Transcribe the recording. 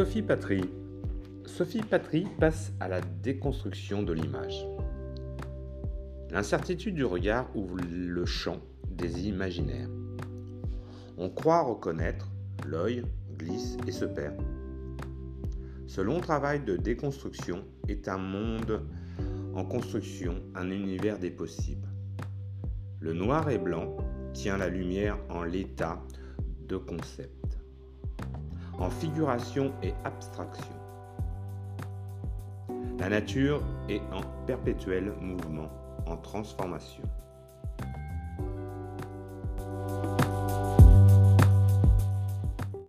Sophie Patry. Sophie Patry passe à la déconstruction de l'image. L'incertitude du regard ouvre le champ des imaginaires. On croit reconnaître, l'œil glisse et se perd. Ce long travail de déconstruction est un monde en construction, un univers des possibles. Le noir et blanc tient la lumière en l'état de concept, en figuration et abstraction. La nature est en perpétuel mouvement, en transformation.